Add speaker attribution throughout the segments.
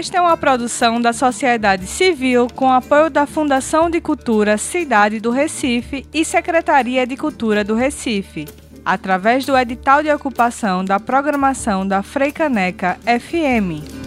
Speaker 1: Esta é uma produção da sociedade civil com apoio da Fundação de Cultura Cidade do Recife e Secretaria de Cultura do Recife, através do edital de ocupação da programação da Freicaneca FM.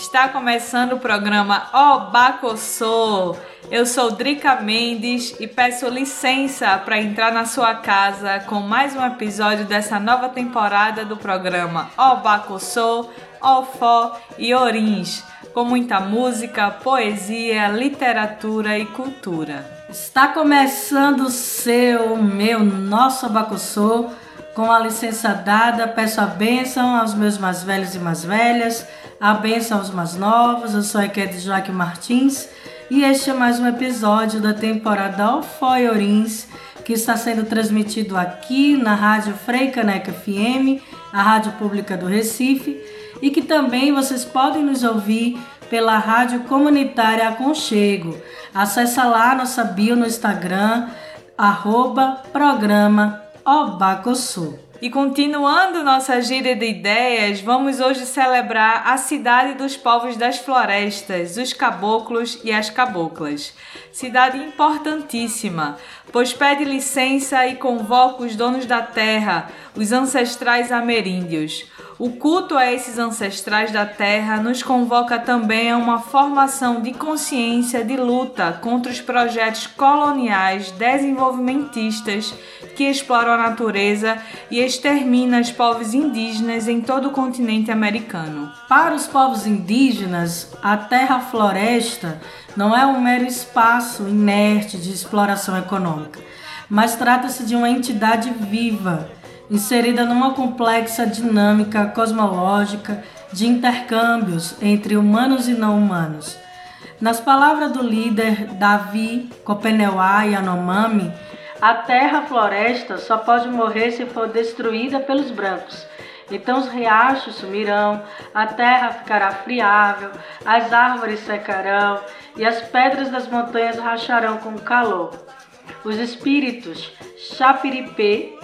Speaker 1: Está começando o programa Obacossô. Eu sou Drica Mendes e peço licença para entrar na sua casa com mais um episódio dessa nova temporada do programa Obacossô, Ofó e Orins, com muita música, poesia, literatura e cultura.
Speaker 2: Está começando o seu, meu, nosso Abacossô com a licença dada, peço a bênção aos meus mais velhos e mais velhas, a bênção aos mais novos. Eu sou a Ekede Joaquim Martins e este é mais um episódio da temporada Ofoi Orins, que está sendo transmitido aqui na Rádio Frei Caneca FM, a Rádio Pública do Recife, e que também vocês podem nos ouvir pela Rádio Comunitária Aconchego. Acesse lá nossa bio no Instagram, arroba programa Obacosu.
Speaker 1: E continuando nossa gira de ideias, vamos hoje celebrar a cidade dos povos das florestas, os caboclos e as caboclas. Cidade importantíssima, pois pede licença e convoca os donos da terra, os ancestrais ameríndios. O culto a esses ancestrais da terra nos convoca também a uma formação de consciência de luta contra os projetos coloniais desenvolvimentistas que exploram a natureza e exterminam os povos indígenas em todo o continente americano.
Speaker 2: Para os povos indígenas, a terra-floresta não é um mero espaço inerte de exploração econômica, mas trata-se de uma entidade viva inserida numa complexa dinâmica cosmológica de intercâmbios entre humanos e não humanos. Nas palavras do líder Davi Kopeneuá Yanomami, a terra-floresta só pode morrer se for destruída pelos brancos. Então os riachos sumirão, a terra ficará friável, as árvores secarão e as pedras das montanhas racharão com calor. Os espíritos Chapiripê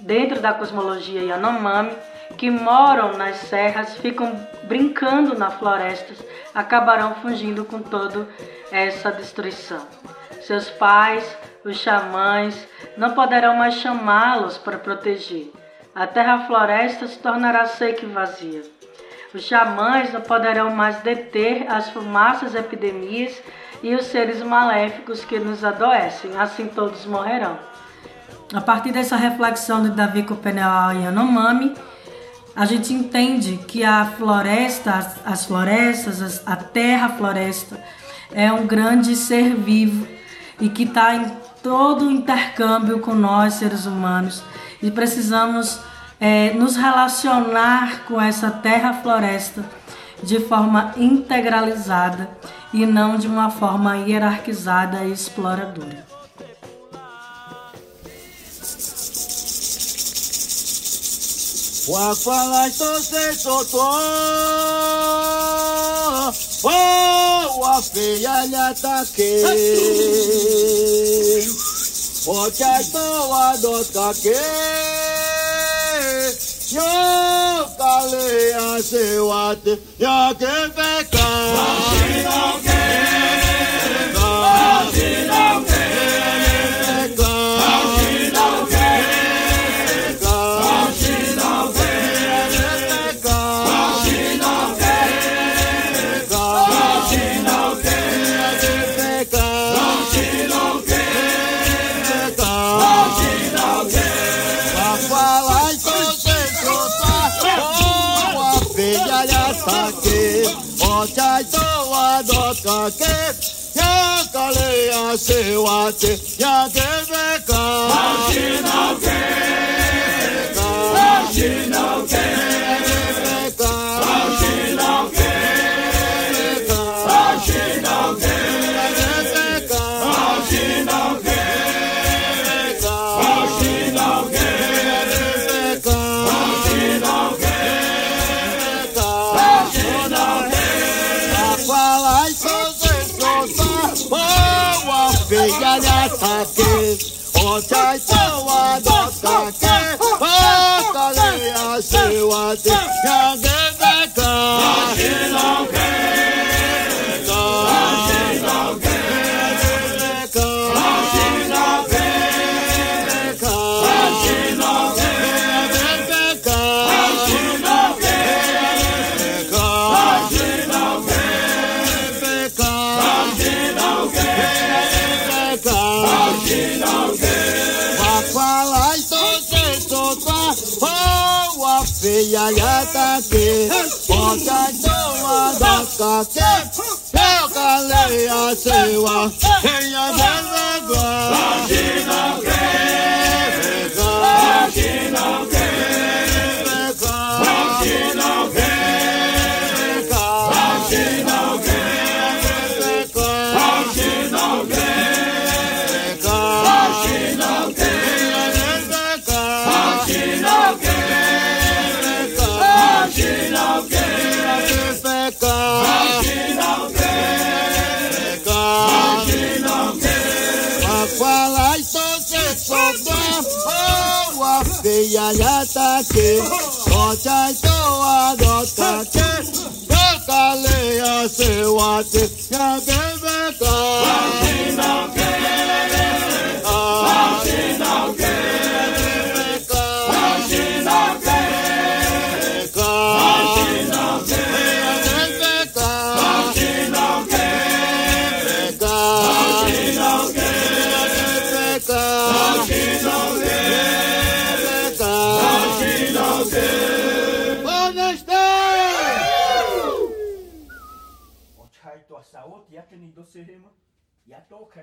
Speaker 2: dentro da cosmologia Yanomami, que moram nas serras, ficam brincando nas florestas, acabarão fugindo com toda essa destruição. Seus pais, os xamãs, não poderão mais chamá-los para proteger. A terra-floresta se tornará seca e vazia. Os xamãs não poderão mais deter as fumaças epidemias e os seres maléficos que nos adoecem, assim todos morrerão. A partir dessa reflexão de Davi Copenau e Yanomami, a gente entende que a floresta, as, as florestas, as, a terra-floresta é um grande ser vivo e que está todo o intercâmbio com nós, seres humanos, e precisamos é, nos relacionar com essa terra-floresta de forma integralizada e não de uma forma hierarquizada e exploradora.
Speaker 3: wafeyanya take ọ̀kẹ́tàn wa dọ̀tàkè yóò kalẹ̀ àṣewàtẹ̀ yọ̀kẹ́ fẹ́ kà á. wàá ṣe lọ́kẹ́. chai so wa do ka ke ya kale ya se wa te ya ke be ka ha shi no ke ha shi no ke ká tẹ́ tẹ́ ká lẹ́yìn àṣewà èèyàn bẹ́ẹ̀ bẹ́ẹ̀. ayatake kochai to adota ke kokale
Speaker 4: ase wate kagebe ka Oh, she's not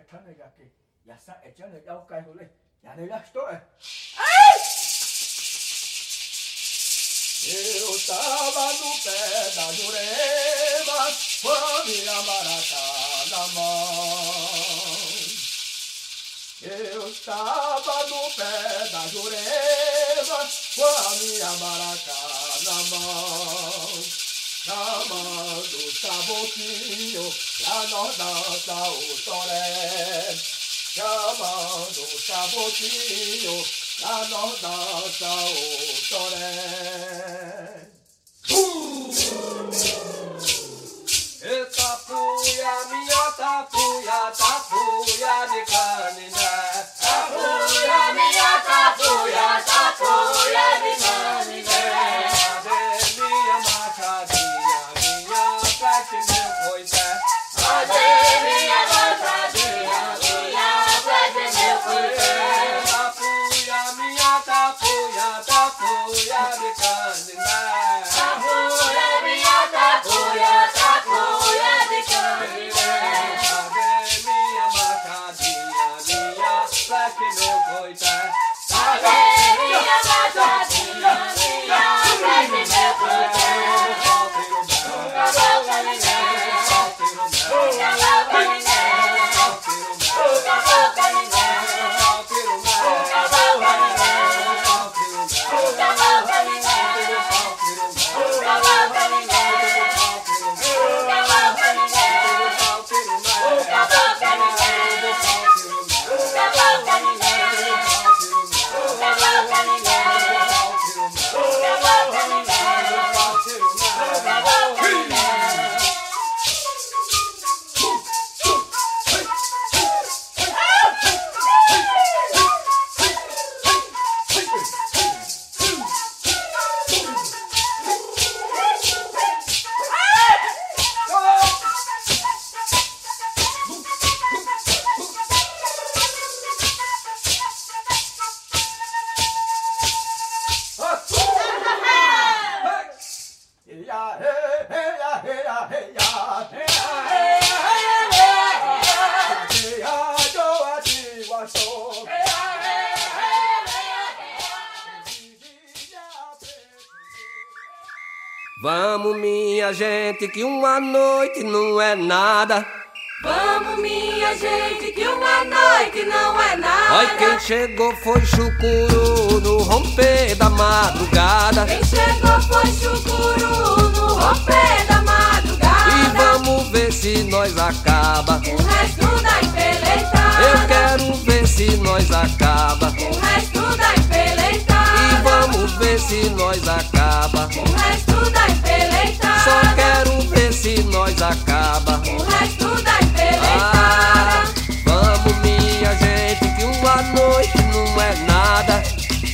Speaker 4: to khetane ya ke ya sa echane ya kai hole. Ya ne la sto e Eu tava no pé da jurema, com minha maracá na mão. Eu estava no pé da jurema, com a minha maracá na mão. Chamando saboquinho, lá nós dança o toré. Chamando saboquinho, lá nós dança o toré. Eita puia, minha tapuia, tapuia de caniné.
Speaker 5: Vamos, minha gente, que uma noite não é nada.
Speaker 6: Vamos, minha gente, que uma noite não é nada.
Speaker 5: Olha, quem chegou foi chucuru no romper da madrugada.
Speaker 6: Quem chegou foi chucuru no romper da madrugada.
Speaker 5: E vamos ver se nós acaba.
Speaker 6: O resto da empeletada.
Speaker 5: Eu quero ver se nós acaba.
Speaker 6: O resto da empeletada.
Speaker 5: Vamos ver se nós acaba.
Speaker 6: O resto da empeletada.
Speaker 5: Só quero ver se nós acaba.
Speaker 6: O resto da
Speaker 5: Ah,
Speaker 6: empeletada.
Speaker 5: vamos, minha gente, que uma noite não é nada.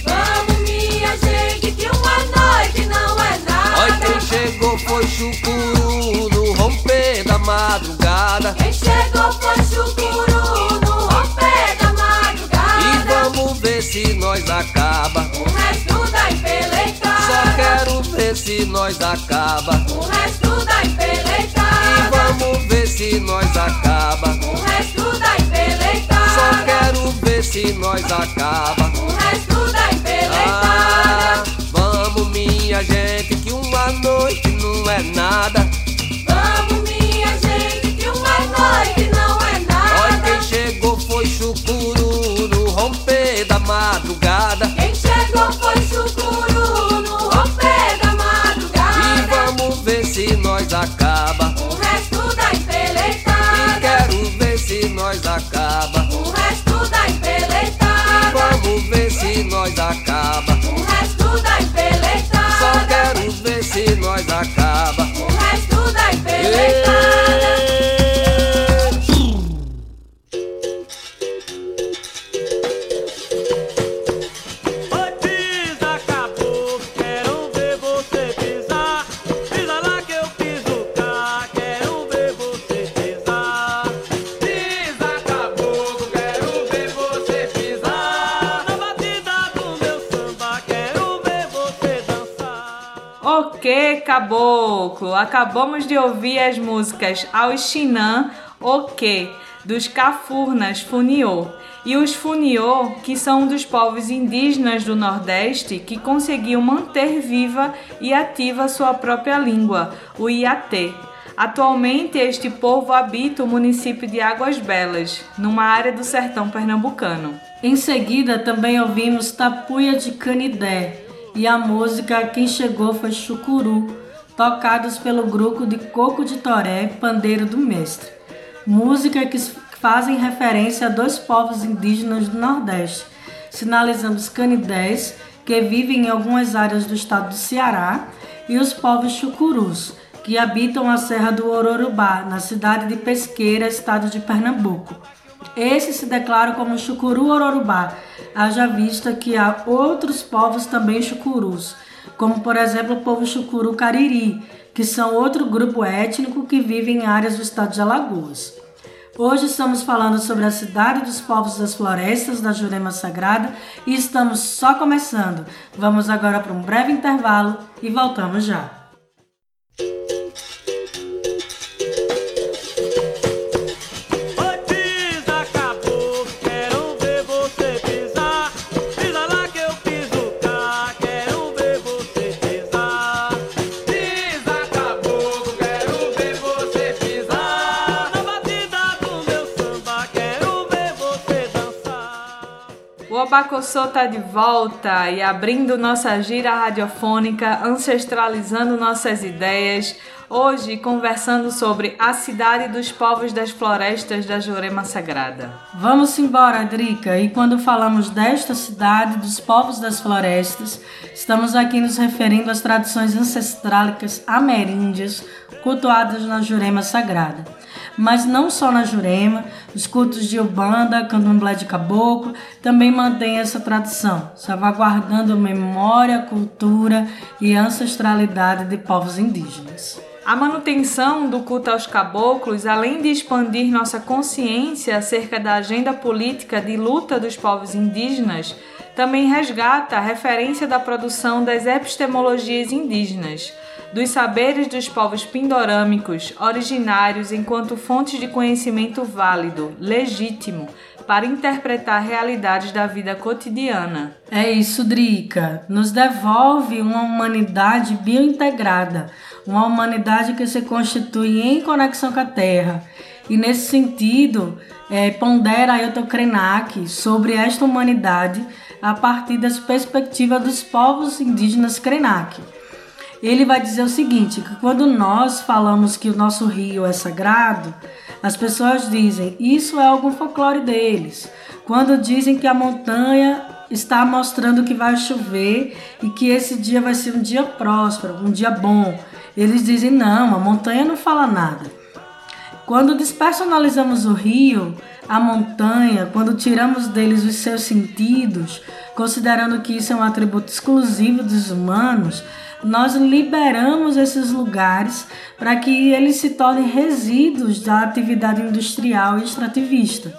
Speaker 6: Vamos, minha gente, que uma noite não é
Speaker 5: Olha,
Speaker 6: nada.
Speaker 5: quem chegou foi chucuru no romper da madrugada.
Speaker 6: Quem chegou foi chucuru no romper da madrugada.
Speaker 5: E vamos ver se nós acaba. Ver se nós acaba.
Speaker 6: O resto da
Speaker 5: E
Speaker 6: empeletada.
Speaker 5: vamos ver se nós acaba.
Speaker 6: O resto da
Speaker 5: Só
Speaker 6: empeletada.
Speaker 5: quero ver se nós acaba.
Speaker 6: O resto da
Speaker 5: Ah,
Speaker 6: empeletada.
Speaker 5: vamos, minha gente, que uma noite não é nada. Nós acaba.
Speaker 6: O
Speaker 1: Acabamos de ouvir as músicas Ao Xinã, Ok, dos Cafurnas Funiô. E os Funiô, que são um dos povos indígenas do Nordeste que conseguiu manter viva e ativa sua própria língua, o Iatê. Atualmente, este povo habita o município de Águas Belas, numa área do sertão pernambucano.
Speaker 2: Em seguida, também ouvimos Tapuia de Canidé e a música Quem Chegou Foi Chucuru, tocados pelo grupo de Coco de Toré, Pandeiro do Mestre. Música que fazem referência a dois povos indígenas do Nordeste. Sinalizamos canidés, que vivem em algumas áreas do estado do Ceará, e os povos chucurus, que habitam a Serra do Ororubá, na cidade de Pesqueira, estado de Pernambuco. Esses se declaram como chucuru ororubá, haja vista que há outros povos também chucurus, como por exemplo o povo chucuru cariri, que são outro grupo étnico que vive em áreas do estado de Alagoas. Hoje estamos falando sobre a cidade dos povos das florestas da Jurema Sagrada e estamos só começando. Vamos agora para um breve intervalo e voltamos já.
Speaker 1: O Abacossô tá de volta e abrindo nossa gira radiofônica, ancestralizando nossas ideias. Hoje conversando sobre a cidade dos povos das florestas da Jurema Sagrada.
Speaker 2: Vamos embora, Drica. E quando falamos desta cidade dos povos das florestas, estamos aqui nos referindo às tradições ancestrálicas ameríndias cultuadas na Jurema Sagrada. Mas não só na Jurema, os cultos de Ubanda, Candomblé de Caboclo também mantêm essa tradição, salvaguardando memória, cultura e ancestralidade de povos indígenas.
Speaker 1: A manutenção do culto aos caboclos, além de expandir nossa consciência acerca da agenda política de luta dos povos indígenas, também resgata a referência da produção das epistemologias indígenas, dos saberes dos povos pindorâmicos, originários enquanto fontes de conhecimento válido, legítimo, para interpretar realidades da vida cotidiana.
Speaker 2: É isso, Drica. Nos devolve uma humanidade biointegrada, uma humanidade que se constitui em conexão com a Terra. E nesse sentido, é, pondera Ailton Krenak sobre esta humanidade a partir das perspectivas dos povos indígenas Krenak. Ele vai dizer o seguinte, que quando nós falamos que o nosso rio é sagrado, as pessoas dizem, isso é algum folclore deles. Quando dizem que a montanha está mostrando que vai chover e que esse dia vai ser um dia próspero, um dia bom, eles dizem, não, a montanha não fala nada. Quando despersonalizamos o rio, a montanha, quando tiramos deles os seus sentidos, considerando que isso é um atributo exclusivo dos humanos, nós liberamos esses lugares para que eles se tornem resíduos da atividade industrial e extrativista.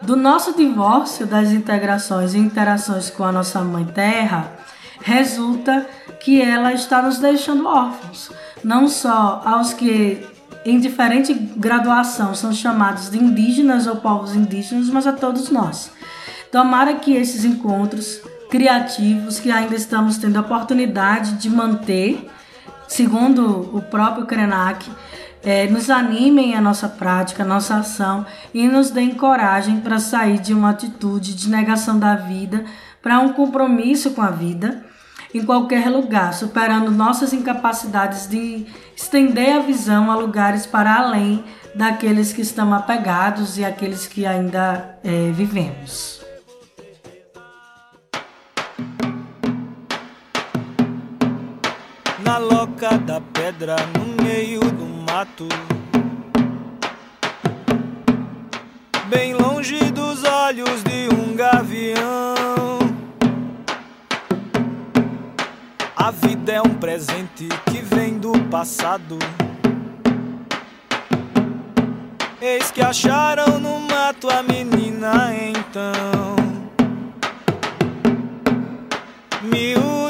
Speaker 2: Do nosso divórcio das integrações e interações com a nossa mãe terra, resulta que ela está nos deixando órfãos, não só aos que em diferente graduação são chamados de indígenas ou povos indígenas, mas a todos nós. Tomara que esses encontros criativos que ainda estamos tendo a oportunidade de manter, segundo o próprio Krenak, é, nos animem a nossa prática, a nossa ação e nos deem coragem para sair de uma atitude de negação da vida para um compromisso com a vida em qualquer lugar, superando nossas incapacidades de estender a visão a lugares para além daqueles que estão apegados e aqueles que ainda é, vivemos.
Speaker 7: Na loca da pedra, no meio do mato. Bem longe dos olhos de um gavião. A vida é um presente que vem do passado. Eis que acharam no mato a menina então. Miudinha,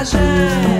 Speaker 8: marzeń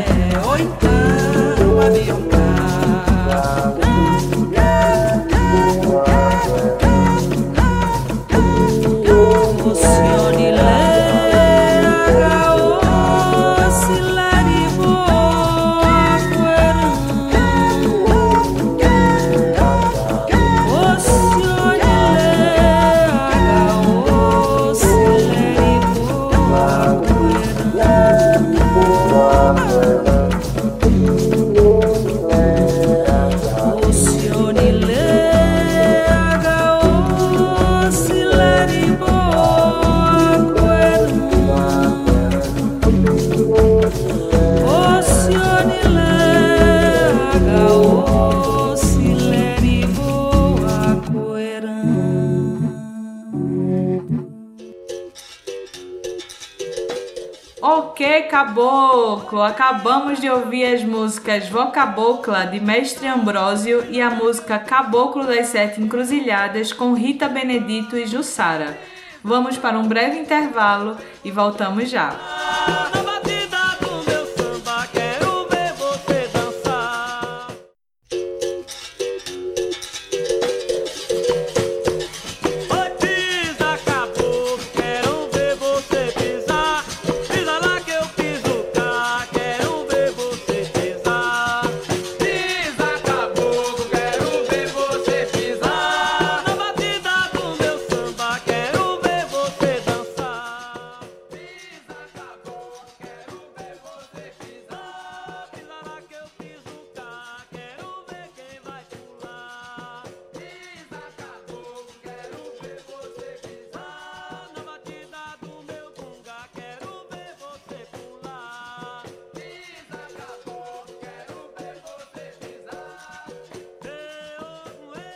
Speaker 8: ouvir as músicas Vocabocla de Mestre Ambrósio e a música Caboclo das Sete Encruzilhadas com Rita Benedito e Jussara. Vamos para um breve intervalo e voltamos já.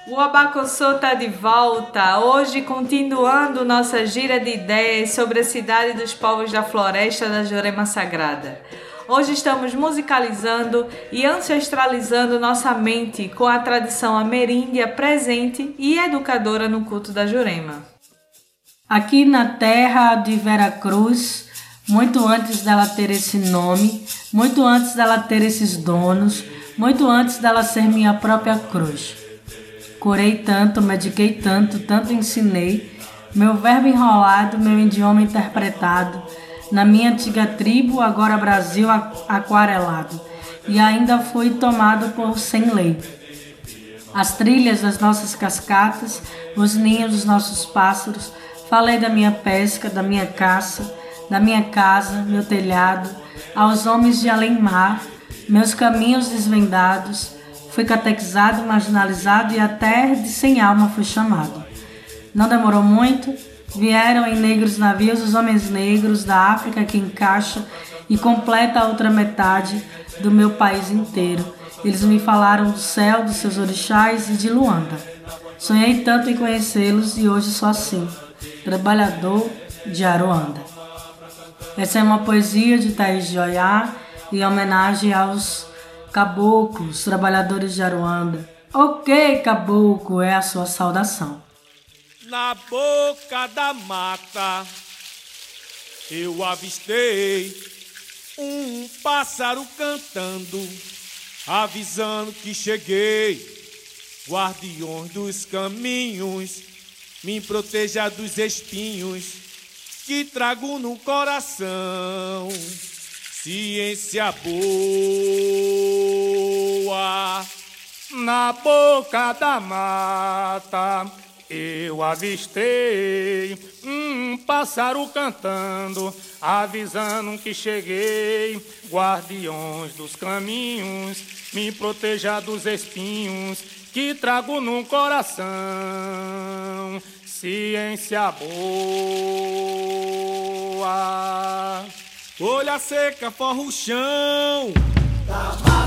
Speaker 8: O Abacossô está de volta, hoje continuando nossa gira de ideias sobre a cidade dos povos da floresta da Jurema Sagrada.
Speaker 1: Hoje estamos musicalizando e ancestralizando nossa mente com a tradição ameríndia presente e educadora no culto da Jurema.
Speaker 2: Aqui na terra de Vera Cruz, muito antes dela ter esse nome, muito antes dela ter esses donos, muito antes dela ser minha própria cruz. Curei tanto, mediquei tanto, tanto ensinei, meu verbo enrolado, meu idioma interpretado, na minha antiga tribo, agora Brasil aquarelado, e ainda fui tomado por sem lei. As trilhas das nossas cascatas, os ninhos dos nossos pássaros, falei da minha pesca, da minha caça, da minha casa, meu telhado, aos homens de além-mar, meus caminhos desvendados, fui catequizado, marginalizado e até de sem alma fui chamado. Não demorou muito, vieram em negros navios os homens negros da África que encaixa e completa a outra metade do meu país inteiro. Eles me falaram do céu, dos seus orixás e de Luanda. Sonhei tanto em conhecê-los e hoje sou assim, trabalhador de Aruanda. Essa é uma poesia de Thaís de Oiá em homenagem aos caboclos, trabalhadores de Aruanda. Ok, caboclo, é a sua saudação.
Speaker 9: Na boca da mata eu avistei um pássaro cantando, avisando que cheguei. Guardiões dos caminhos, me proteja dos espinhos que trago no coração. Ciência boa.
Speaker 10: Na boca da mata eu avistei um pássaro cantando, avisando que cheguei. Guardiões dos caminhos, me proteja dos espinhos que trago no coração. Ciência boa.
Speaker 9: Folha seca, forra o chão. Não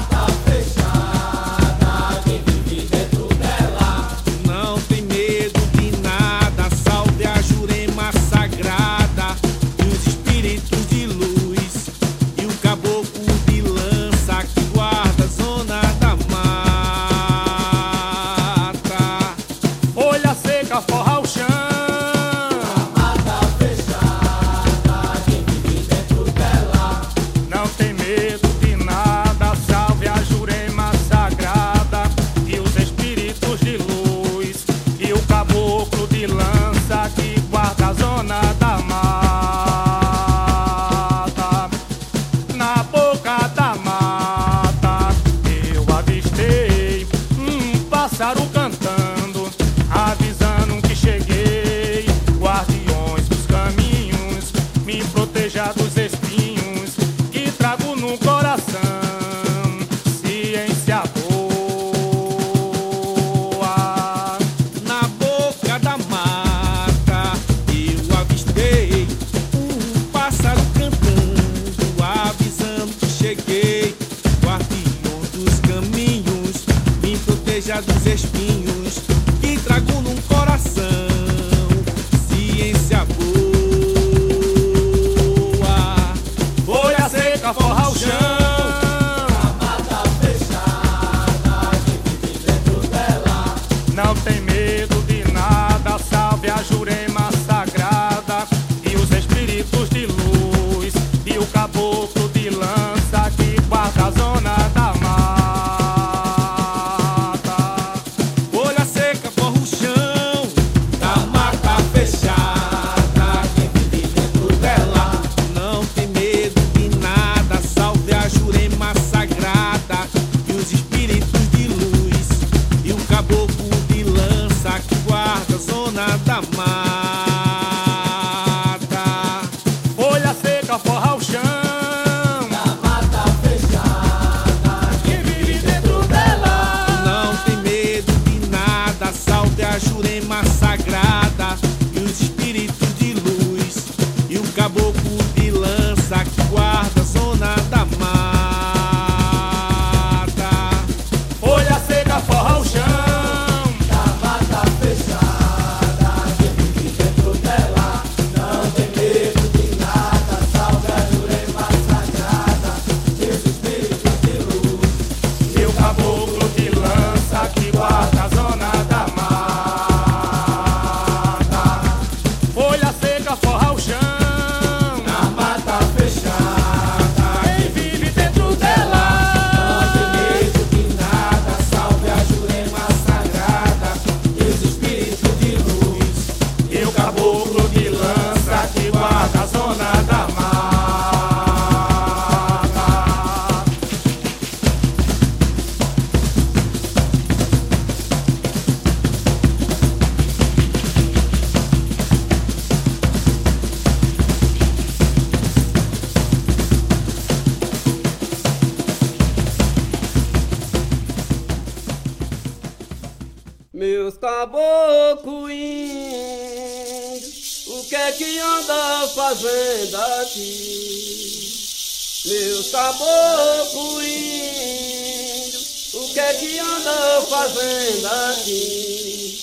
Speaker 11: anda fazendo aqui?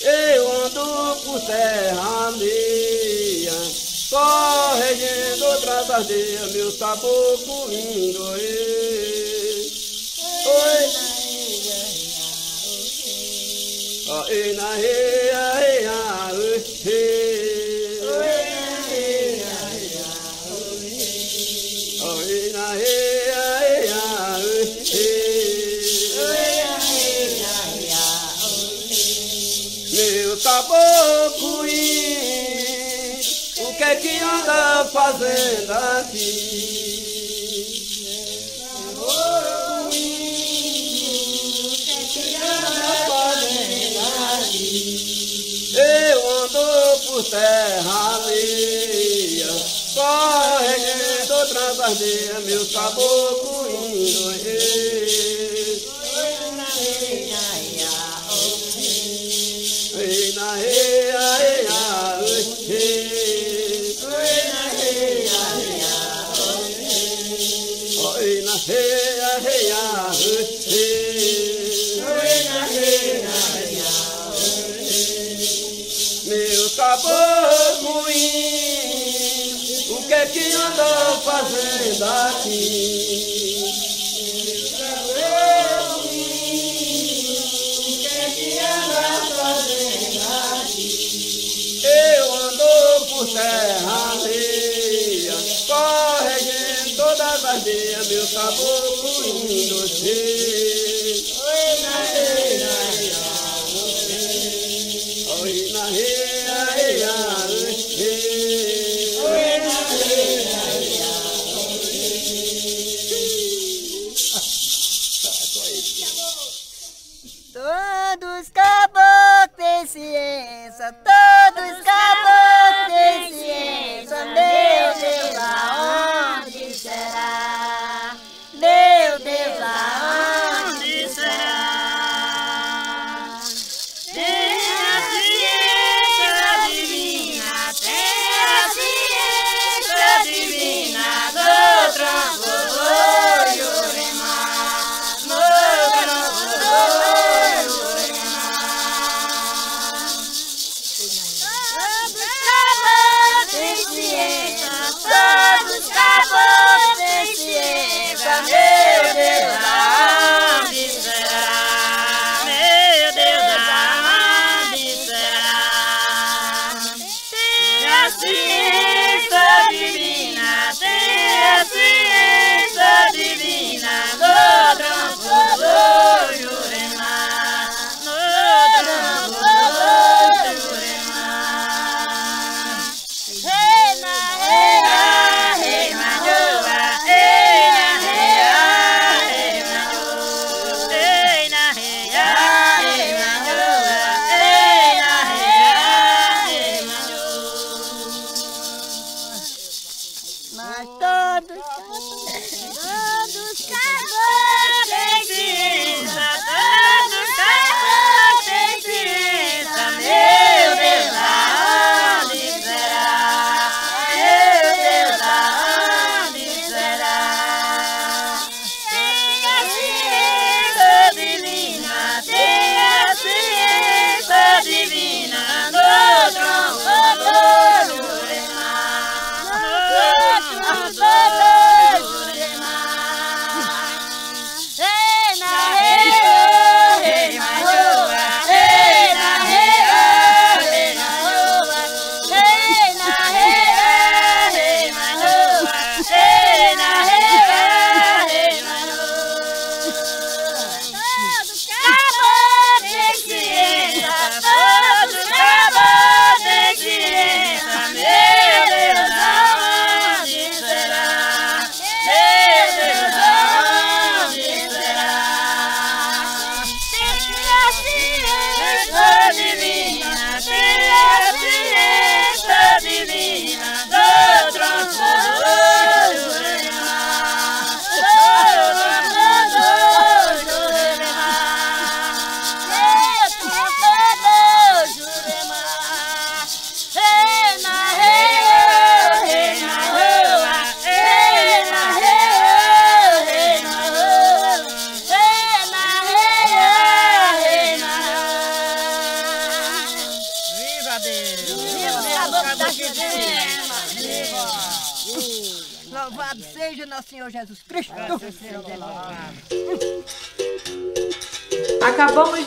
Speaker 11: Eu ando por terra só regendo outras aldeias, meus caboclos índios. Oi, na reia, reia, oi, Oi, que anda fazendo aqui? Eu ando por terra alheia, só regendo outras aldeias, meu caboclo indo. Aqui? Eu ando por terra alheia, corregendo todas as dias, meu caboclo indo Oi,
Speaker 12: Todos caboclos têm ciência, todos caboclos têm ciência. Meu Deus, aonde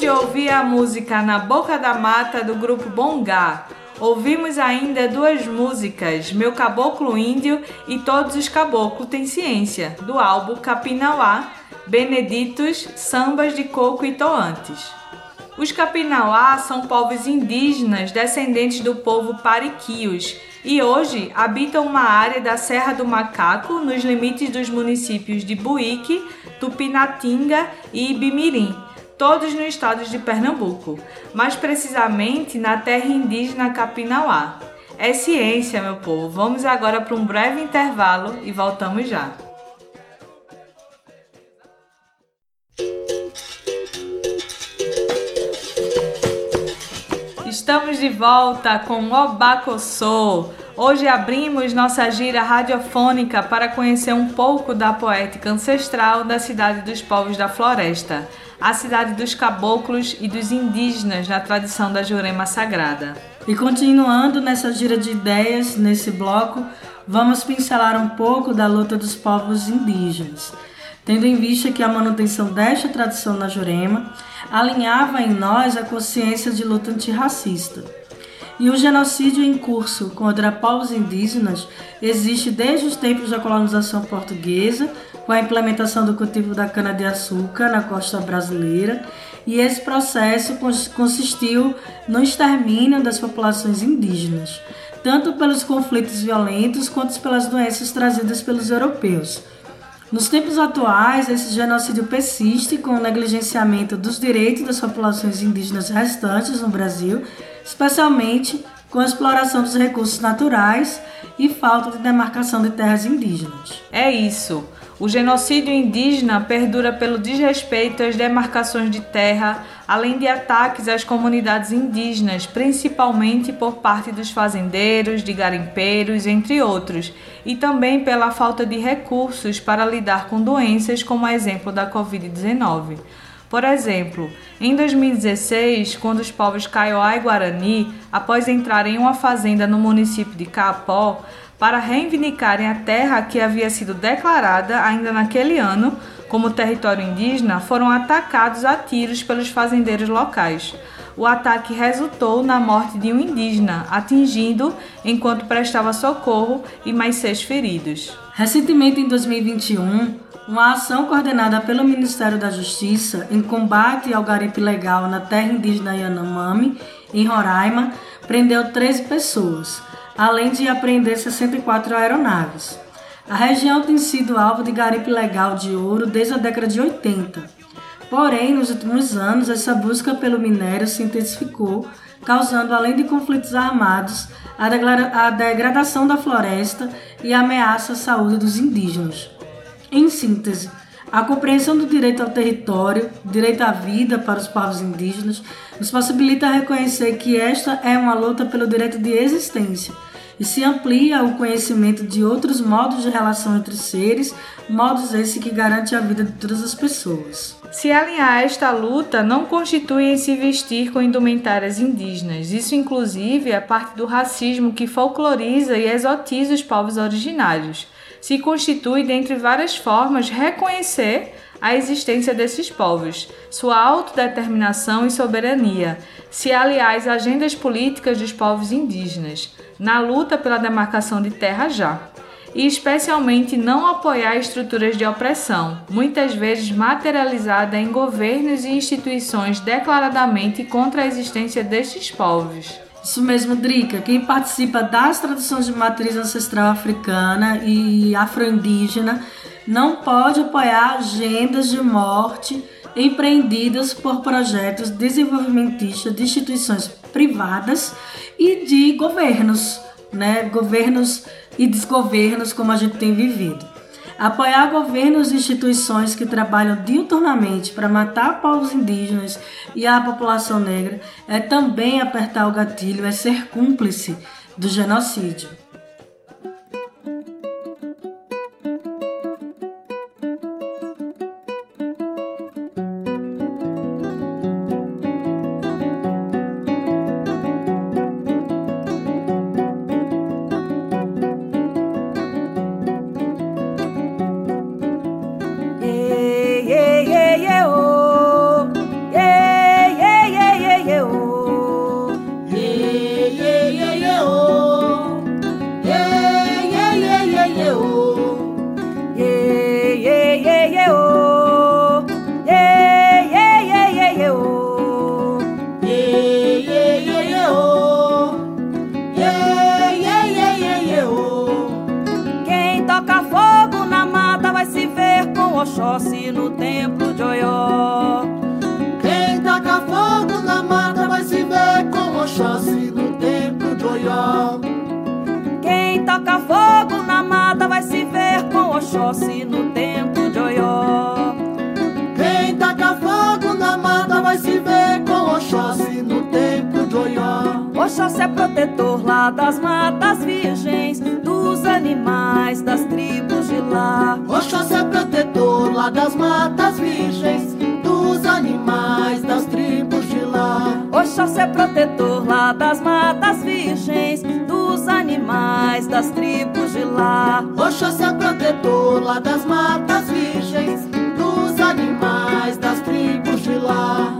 Speaker 1: de ouvir a música Na Boca da Mata do grupo Bongá. Ouvimos ainda duas músicas, Meu Caboclo Índio e Todos os Caboclos Têm Ciência, do álbum Capinauá, Beneditos, Sambas de Coco e Toantes. Os Capinauá são povos indígenas descendentes do povo Pariquios e hoje habitam uma área da Serra do Macaco nos limites dos municípios de Buíque, Tupinatinga e Ibimirim, todos no estado de Pernambuco, mais precisamente na terra indígena Capinauá. É ciência, meu povo. Vamos agora para um breve intervalo e voltamos já. Estamos de volta com Obacossô. Hoje abrimos nossa gira radiofônica para conhecer um pouco da poética ancestral da cidade dos povos da floresta, a cidade dos caboclos e dos indígenas na tradição da Jurema Sagrada.
Speaker 2: E continuando nessa gira de ideias, nesse bloco, vamos pincelar um pouco da luta dos povos indígenas, tendo em vista que a manutenção desta tradição na Jurema alinhava em nós a consciência de luta antirracista. E o genocídio em curso contra povos indígenas existe desde os tempos da colonização portuguesa, com a implementação do cultivo da cana-de-açúcar na costa brasileira, e esse processo cons- consistiu no extermínio das populações indígenas, tanto pelos conflitos violentos quanto pelas doenças trazidas pelos europeus. Nos tempos atuais, esse genocídio persiste com o negligenciamento dos direitos das populações indígenas restantes no Brasil, especialmente com a exploração dos recursos naturais e falta de demarcação de terras indígenas.
Speaker 1: É isso. O genocídio indígena perdura pelo desrespeito às demarcações de terra, além de ataques às comunidades indígenas, principalmente por parte dos fazendeiros, de garimpeiros, entre outros, e também pela falta de recursos para lidar com doenças, como exemplo da Covid-19. Por exemplo, em 2016, quando os povos Kaiowá e Guarani, após entrarem em uma fazenda no município de Caapó, para reivindicarem a terra que havia sido declarada ainda naquele ano como território indígena, foram atacados a tiros pelos fazendeiros locais. O ataque resultou na morte de um indígena, atingindo enquanto prestava socorro e mais seis feridos.
Speaker 2: Recentemente, em 2021, uma ação coordenada pelo Ministério da Justiça em combate ao garimpo ilegal na terra indígena Yanomami, em Roraima, prendeu 13 pessoas, além de apreender 64 aeronaves. A região tem sido alvo de garimpo ilegal de ouro desde a década de 80. Porém, nos últimos anos, essa busca pelo minério se intensificou, causando, além de conflitos armados, a, degra- a degradação da floresta e ameaça à saúde dos indígenas. Em síntese, a compreensão do direito ao território, direito à vida para os povos indígenas, nos possibilita reconhecer que esta é uma luta pelo direito de existência e se amplia o conhecimento de outros modos de relação entre seres, modos esse que garante a vida de todas as pessoas.
Speaker 1: Se alinhar a esta luta não constitui em se vestir com indumentárias indígenas. Isso, inclusive, é parte do racismo que folcloriza e exotiza os povos originários. Se constitui, dentre várias formas, reconhecer a existência desses povos, sua autodeterminação e soberania, se aliar às agendas políticas dos povos indígenas, na luta pela demarcação de terra já e especialmente não apoiar estruturas de opressão, muitas vezes materializada em governos e instituições declaradamente contra a existência destes povos.
Speaker 2: Isso mesmo, Drica. Quem participa das tradições de matriz ancestral africana e afro-indígena não pode apoiar agendas de morte empreendidas por projetos desenvolvimentistas de instituições privadas e de governos, né? Governos e desgovernos como a gente tem vivido. Apoiar governos e instituições que trabalham diuturnamente para matar povos indígenas e a população negra é também apertar o gatilho, é ser cúmplice do genocídio.
Speaker 13: Oxóssi no templo de Oió. Quem taca fogo na mata vai se ver com
Speaker 14: Oxóssi no templo de Oió. Quem toca fogo na mata vai se ver com
Speaker 13: Oxóssi no templo de Oió. Quem taca fogo na mata vai se ver com Oxóssi no templo de Oió.
Speaker 14: Oxóssi é protetor lá das matas virgens, dos animais, das
Speaker 13: das matas virgens, dos animais das tribos de
Speaker 14: lá. Oxalá é protetor lá das matas virgens, dos animais das
Speaker 13: tribos de lá. Oxalá é protetor lá das matas virgens, dos animais das tribos de lá.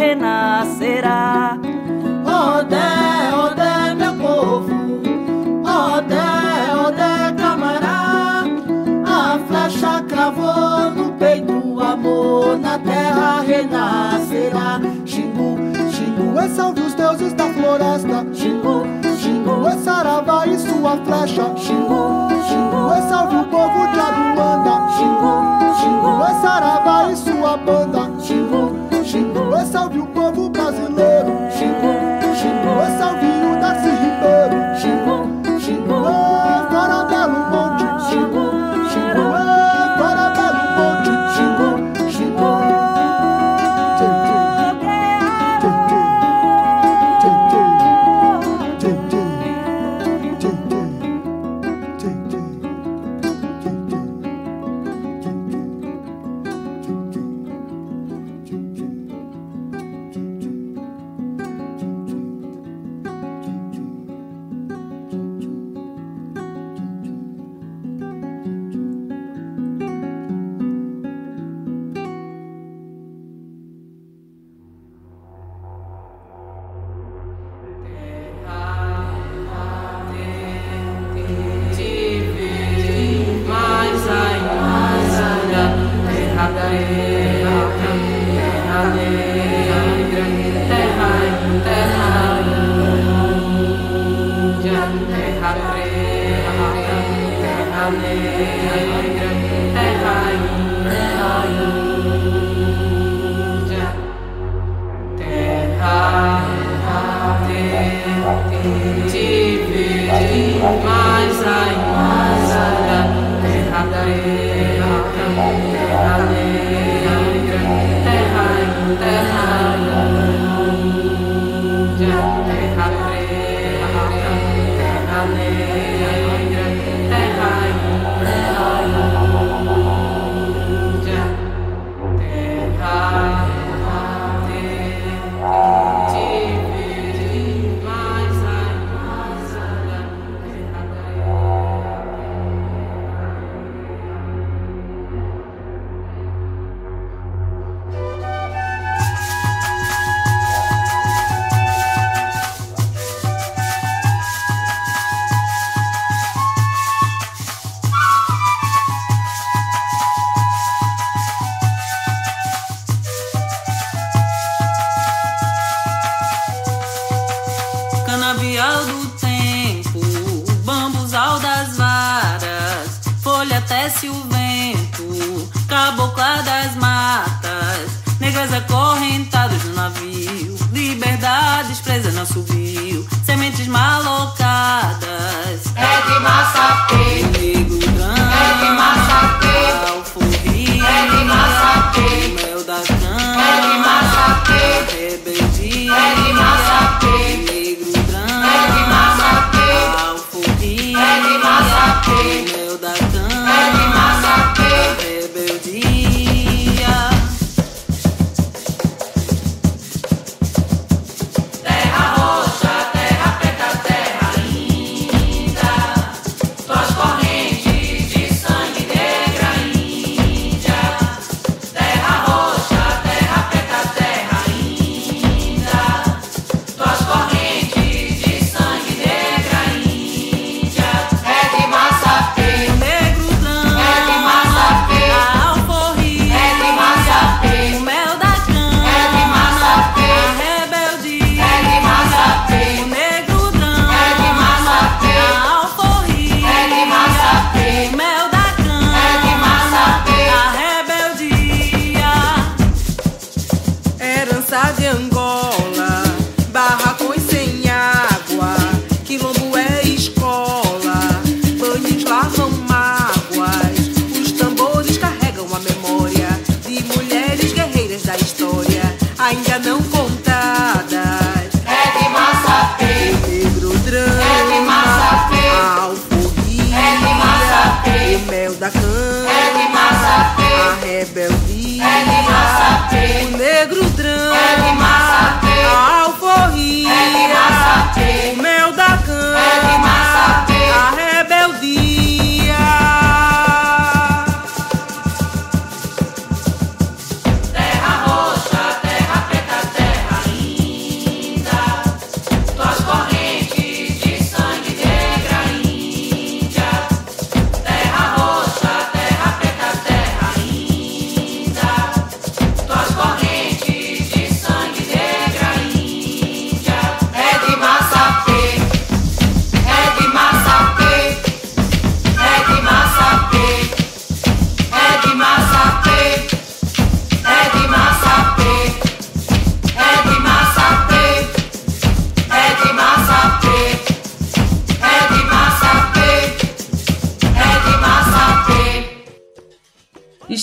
Speaker 13: renascerá.
Speaker 14: Odé, Odé, meu povo, Odé, Odé, camará, a flecha cravou no peito, o amor na terra renascerá. Xingu, Xingu é salve os deuses da floresta, Xingu, Xingu é Saravá e sua flecha, Xingu.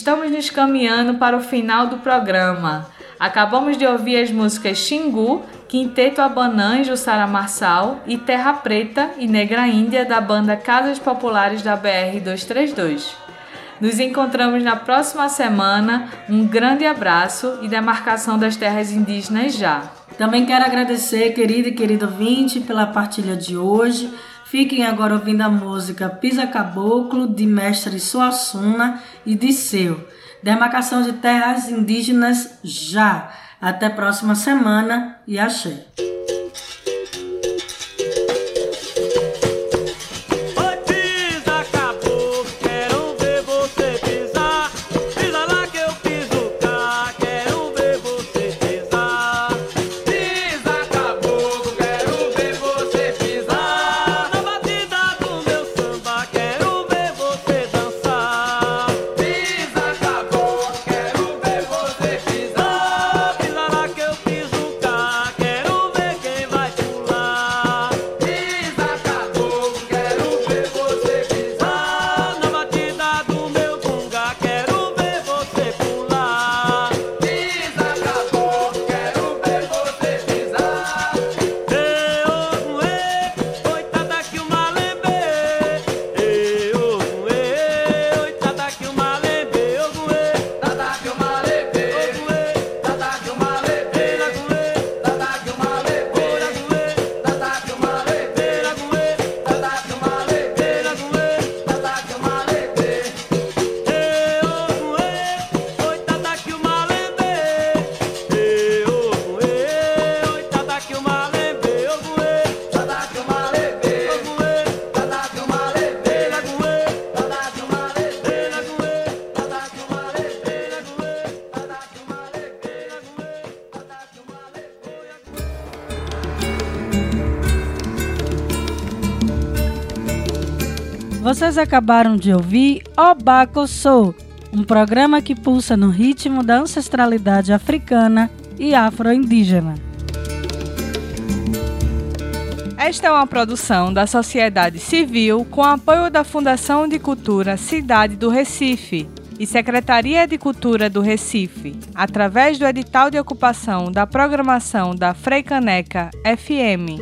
Speaker 1: Estamos nos caminhando para o final do programa. Acabamos de ouvir as músicas Xingu, Quinteto Abanã e Jussara Marçal e Terra Preta e Negra Índia da banda Casas Populares da BR 232. Nos encontramos na próxima semana. Um grande abraço e demarcação das terras indígenas já.
Speaker 8: Também quero agradecer, querido e querido ouvinte, pela partilha de hoje. Fiquem agora ouvindo a música Pisa Caboclo, de mestre Suassuna e de Seu. Demarcação de terras indígenas já. Até próxima semana e axé. Vocês acabaram de ouvir Obaco Sou, um programa que pulsa no ritmo da ancestralidade africana e afro-indígena.
Speaker 1: Esta é uma produção da sociedade civil com apoio da Fundação de Cultura Cidade do Recife e Secretaria de Cultura do Recife, através do edital de ocupação da programação da Freicaneca FM.